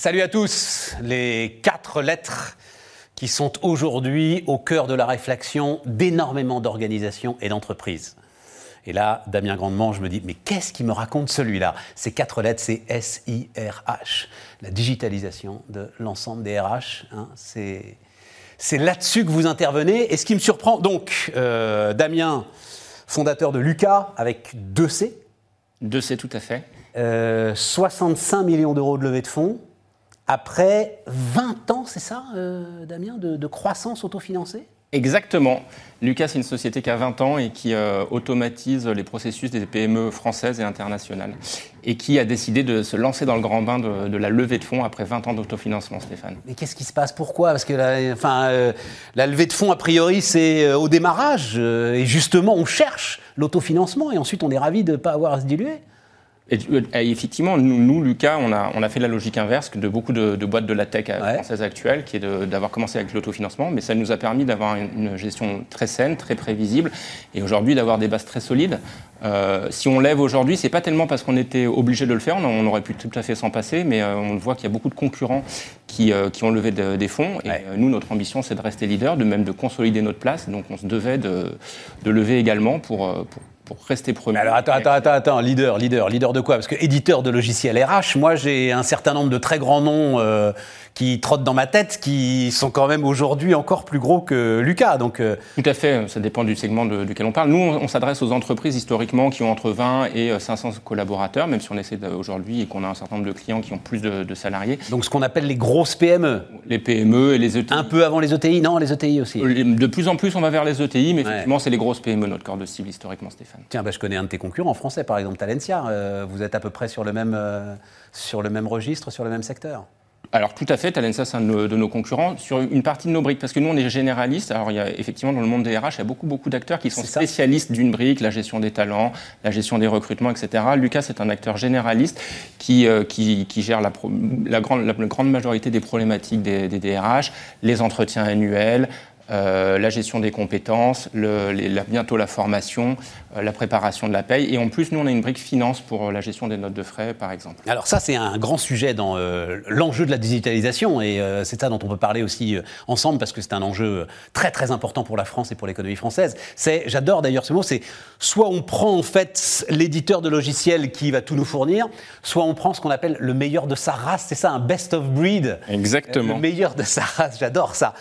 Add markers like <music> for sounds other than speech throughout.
Salut à tous. Les quatre lettres qui sont aujourd'hui au cœur de la réflexion d'énormément d'organisations et d'entreprises. Et là, Damien Grandement, je me dis, mais qu'est-ce qui me raconte celui-là? Ces quatre lettres, c'est S-I-R-H, la digitalisation de l'ensemble des RH. Hein, c'est, là-dessus que vous intervenez. Et ce qui me surprend, donc, euh, Damien, fondateur de Lucas, avec deux C. Deux C, tout à fait. 65 euh, millions d'euros de levée de fonds. Après 20 ans, c'est ça, euh, Damien, de, croissance autofinancée? Exactement. Lucas, c'est une société qui a 20 ans et qui euh, automatise les processus des PME françaises et internationales. Et qui a décidé de se lancer dans le grand bain de, la levée de fonds après 20 ans d'autofinancement, Stéphane. Mais qu'est-ce qui se passe? Pourquoi? Parce que la, enfin, euh, la levée de fonds, a priori, c'est au démarrage. et justement, on cherche l'autofinancement et ensuite on est ravi de ne pas avoir à se diluer. Euh, et, effectivement, nous, Lucas, on a, on a, fait la logique inverse de beaucoup de, boîtes de la tech française actuelle, qui est d'avoir commencé avec l'autofinancement, mais ça nous a permis d'avoir une, gestion très saine, très prévisible, et aujourd'hui d'avoir des bases très solides. Euh, si on lève aujourd'hui, c'est pas tellement parce qu'on était obligé de le faire, on, aurait pu tout à fait s'en passer, mais euh, on voit qu'il y a beaucoup de concurrents qui, qui ont levé des fonds, et nous, notre ambition, c'est de rester leader, de même de consolider notre place, donc on se devait de, de lever également pour, pour pour rester premier. alors attends, attends, attends, attends, leader, leader, leader de quoi? Parce que éditeur de logiciels RH, moi j'ai un certain nombre de très grands noms euh, qui trottent dans ma tête, qui sont quand même aujourd'hui encore plus gros que Lucas. Donc, euh, Tout à fait, ça dépend du segment de, duquel on parle. Nous, on, s'adresse aux entreprises historiquement qui ont entre 20 et 500 euh, collaborateurs, même si on essaie aujourd'hui et qu'on a un certain nombre de clients qui ont plus de, salariés. Donc ce qu'on appelle les grosses PME. Les PME et les ETI. Un peu avant les ETI, non, les ETI aussi. De plus en plus, on va vers les ETI, mais effectivement, c'est les grosses PME, notre corps de cible historiquement, Stéphane. Tiens, bah, je connais un de tes concurrents français, par exemple Talencia. Euh, vous êtes à peu près sur le, même, euh, sur le même registre, sur le même secteur alors tout à fait, Talensa c'est un de nos, concurrents sur une partie de nos briques, parce que nous on est généralistes. Alors il y a effectivement dans le monde des RH, il y a beaucoup beaucoup d'acteurs qui sont spécialistes d'une brique, la gestion des talents, la gestion des recrutements, etc. Lucas c'est un acteur généraliste qui, euh, qui, gère la, la, grande, la, grande majorité des problématiques des, des DRH, les entretiens annuels, euh, la gestion des compétences, le, bientôt la formation, euh, la préparation de la paye. Et en plus, nous, on a une brique finance pour euh, la gestion des notes de frais, par exemple. Alors ça, c'est un grand sujet dans l'enjeu de la digitalisation. Et c'est ça dont on peut parler aussi ensemble, parce que c'est un enjeu très, très important pour la France et pour l'économie française. C'est, j'adore d'ailleurs ce mot, c'est soit on prend en fait l'éditeur de logiciels qui va tout nous fournir, soit on prend ce qu'on appelle le meilleur de sa race. C'est ça, un best of breed. Exactement. Le meilleur de sa race, j'adore ça.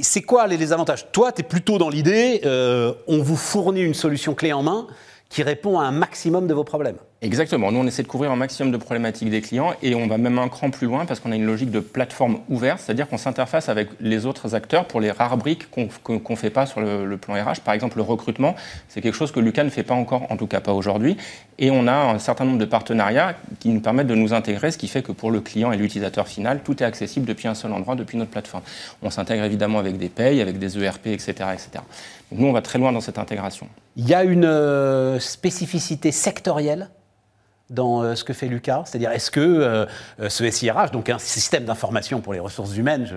C'est quoi les, avantages? Toi, tu es plutôt dans l'idée, euh, on vous fournit une solution clé en main qui répond à un maximum de vos problèmes. Exactement. Nous, on essaie de couvrir un maximum de problématiques des clients et on va même un cran plus loin parce qu'on a une logique de plateforme ouverte, c'est-à-dire qu'on s'interface avec les autres acteurs pour les rares briques qu'on ne fait pas sur le, plan RH. Par exemple, le recrutement, c'est quelque chose que Lucas ne fait pas encore, en tout cas pas aujourd'hui. Et on a un certain nombre de partenariats qui nous permettent de nous intégrer, ce qui fait que pour le client et l'utilisateur final, tout est accessible depuis un seul endroit, depuis notre plateforme. On s'intègre évidemment avec des payes, avec des ERP, etc. etc. Donc nous, on va très loin dans cette intégration. Il y a une euh, spécificité sectorielle dans euh, ce que fait Lucas. C'est-à-dire, est-ce que euh, euh, ce SIRH, donc un système d'information pour les ressources humaines,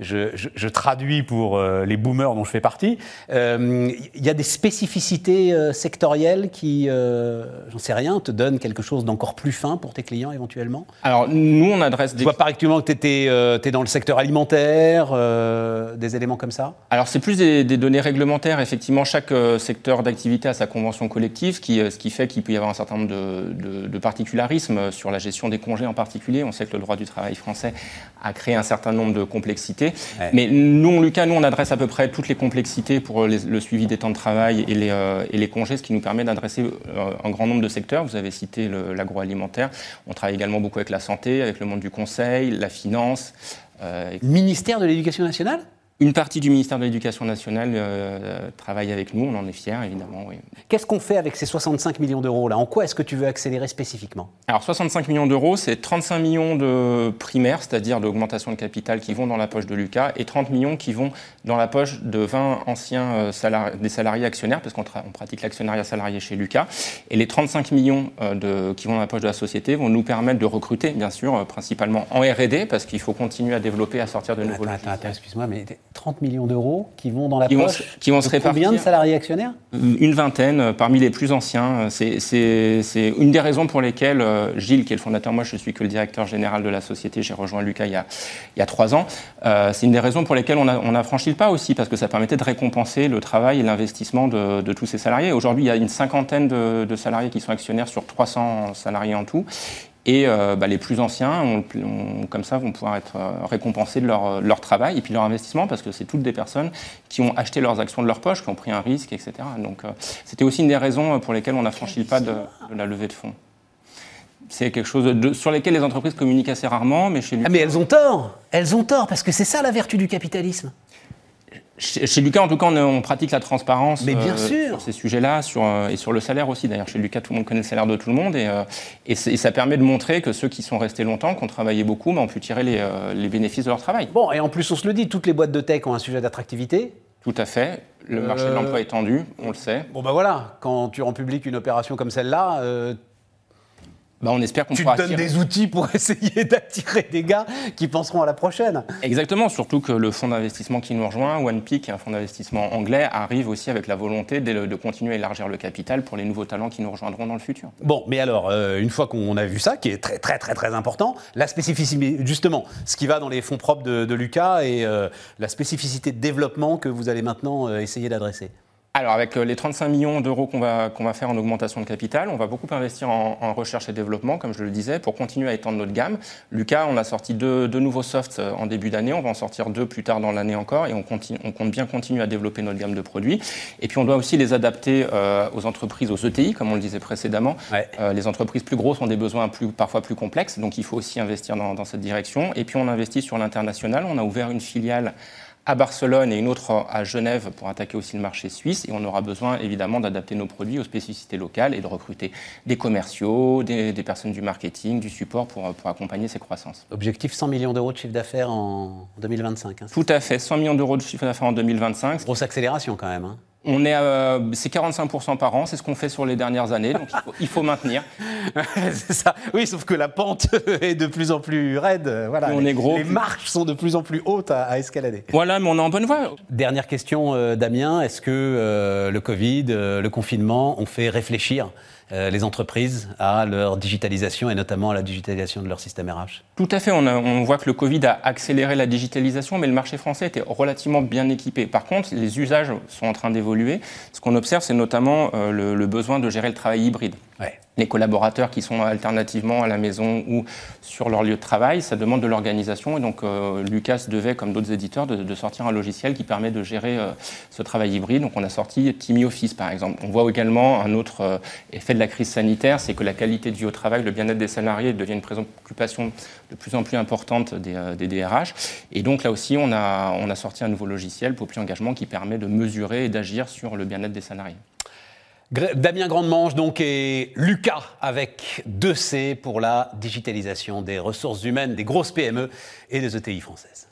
je, traduis pour les boomers dont je fais partie, il y a des spécificités sectorielles qui, j'en sais rien, te donnent quelque chose d'encore plus fin pour tes clients éventuellement? Alors, nous, on adresse des... Je vois par exemple que tu es, dans le secteur alimentaire, des éléments comme ça? Alors, c'est plus des, données réglementaires. Effectivement, chaque secteur d'activité a sa convention collective, qui, ce qui fait qu'il peut y avoir un certain nombre de de, particularisme sur la gestion des congés en particulier. On sait que le droit du travail français a créé un certain nombre de complexités. Mais nous, Lucas, nous, on adresse à peu près toutes les complexités pour le suivi des temps de travail et les, euh, et les congés, ce qui nous permet d'adresser euh, un grand nombre de secteurs. Vous avez cité l'agroalimentaire. On travaille également beaucoup avec la santé, avec le monde du conseil, la finance. Euh, Ministère de l'Éducation nationale? Une partie du ministère de l'Éducation nationale euh, travaille avec nous, on en est fiers évidemment. Oui. Qu'est-ce qu'on fait avec ces 65 millions d'euros là? En quoi est-ce que tu veux accélérer spécifiquement? Alors 65 millions d'euros, c'est 35 millions de primaires, c'est-à-dire d'augmentation de capital qui vont dans la poche de Lucas, et 30 millions qui vont dans la poche de 20 anciens euh, salariés, des salariés actionnaires, parce qu'on pratique l'actionnariat salarié chez Lucas. Et les 35 millions euh, de, qui vont dans la poche de la société vont nous permettre de recruter, bien sûr, principalement en R&D, parce qu'il faut continuer à développer, à sortir de nouveaux. Attends, attends excuse-moi, mais 30 millions d'euros qui vont dans la qui poche. Vont, qui vont se répartir. Combien de salariés actionnaires Une vingtaine, euh, parmi les plus anciens. C'est une des raisons pour lesquelles euh, Gilles, qui est le fondateur, moi je ne suis que le directeur général de la société, j'ai rejoint Lucas il y a, il y a trois ans. Euh, c'est une des raisons pour lesquelles on a, on a, franchi le pas aussi, parce que ça permettait de récompenser le travail et l'investissement de, de, tous ces salariés. Aujourd'hui, il y a une cinquantaine de, de salariés qui sont actionnaires sur 300 salariés en tout. Et euh, bah, les plus anciens, comme ça, vont pouvoir être euh, récompensés de leur, travail et puis leur investissement, parce que c'est toutes des personnes qui ont acheté leurs actions de leur poche, qui ont pris un risque, etc. Donc euh, c'était aussi une des raisons pour lesquelles on a franchi le pas de, la levée de fonds. C'est quelque chose sur lequel les entreprises communiquent assez rarement, mais chez Lucas... Ah mais elles ont tort Elles ont tort, parce que c'est ça la vertu du capitalisme. Chez Lucas, en tout cas, on, on pratique la transparence Mais bien euh, sûr. sur ces sujets-là sur, euh, et sur le salaire aussi. D'ailleurs, chez Lucas, tout le monde connaît le salaire de tout le monde. Et, euh, et, et ça permet de montrer que ceux qui sont restés longtemps, qui ont travaillé beaucoup, bah, ont pu tirer les, les, bénéfices de leur travail. Bon, et en plus, on se le dit, toutes les boîtes de tech ont un sujet d'attractivité. Tout à fait. Le marché de l'emploi est tendu, on le sait. Bon, ben voilà, quand tu rends public une opération comme celle-là, euh, bah, on espère qu'on tu pourra te donnes attirer... des outils pour <laughs> essayer d'attirer des gars qui penseront à la prochaine. Exactement, surtout que le fonds d'investissement qui nous rejoint, OnePeak, un fonds d'investissement anglais, arrive aussi avec la volonté de, de, continuer à élargir le capital pour les nouveaux talents qui nous rejoindront dans le futur. Bon, mais alors, euh, une fois qu'on a vu ça, qui est très très très très important, la spécificité, justement, ce qui va dans les fonds propres de, de Lucas et euh, la spécificité de développement que vous allez maintenant euh, essayer d'adresser. Alors, avec les 35 millions d'euros qu'on va, qu'on va faire en augmentation de capital, on va beaucoup investir en, en, recherche et développement, comme je le disais, pour continuer à étendre notre gamme. Lucas, on a sorti deux, deux nouveaux softs en début d'année, on va en sortir deux plus tard dans l'année encore, et on, continue, on, compte bien continuer à développer notre gamme de produits. Et puis, on doit aussi les adapter euh, aux entreprises, aux ETI, comme on le disait précédemment. Ouais. Euh, les entreprises plus grosses ont des besoins plus, parfois plus complexes, donc il faut aussi investir dans, dans cette direction. Et puis, on investit sur l'international. On a ouvert une filiale à Barcelone et une autre à Genève pour attaquer aussi le marché suisse. Et on aura besoin évidemment d'adapter nos produits aux spécificités locales et de recruter des commerciaux, des, des personnes du marketing, du support pour, pour, accompagner ces croissances. Objectif 100 millions d'euros de chiffre d'affaires en 2025. Hein, Tout à fait, 100 millions d'euros de chiffre d'affaires en 2025. Grosse accélération quand même. Hein. On est à, c'est 45% par an, c'est ce qu'on fait sur les dernières années, donc il faut, il faut maintenir. <laughs> c'est ça. Oui, sauf que la pente <laughs> est de plus en plus raide. Voilà. On les, est gros. Les marches sont de plus en plus hautes à, à escalader. Voilà, mais on est en bonne voie. Dernière question, euh, Damien. Est-ce que euh, le Covid, euh, le confinement ont fait réfléchir euh, les entreprises à leur digitalisation et notamment à la digitalisation de leur système RH Tout à fait. On, a, on, voit que le Covid a accéléré la digitalisation, mais le marché français était relativement bien équipé. Par contre, les usages sont en train d'évoluer. Ce qu'on observe, c'est notamment euh, le, le, besoin de gérer le travail hybride. Les collaborateurs qui sont alternativement à la maison ou sur leur lieu de travail, ça demande de l'organisation. Et donc, euh, Lucas devait, comme d'autres éditeurs, de, sortir un logiciel qui permet de gérer euh, ce travail hybride. Donc, on a sorti Timmy Office, par exemple. On voit également un autre euh, effet de la crise sanitaire, c'est que la qualité vie au travail, le bien-être des salariés devient une préoccupation de plus en plus importante des, des, DRH. Et donc, là aussi, on a, on a sorti un nouveau logiciel, Poppy Engagement, qui permet de mesurer et d'agir sur le bien-être des salariés. Damien Grandemange donc et Lucas avec 2C pour la digitalisation des ressources humaines des grosses PME et des ETI françaises.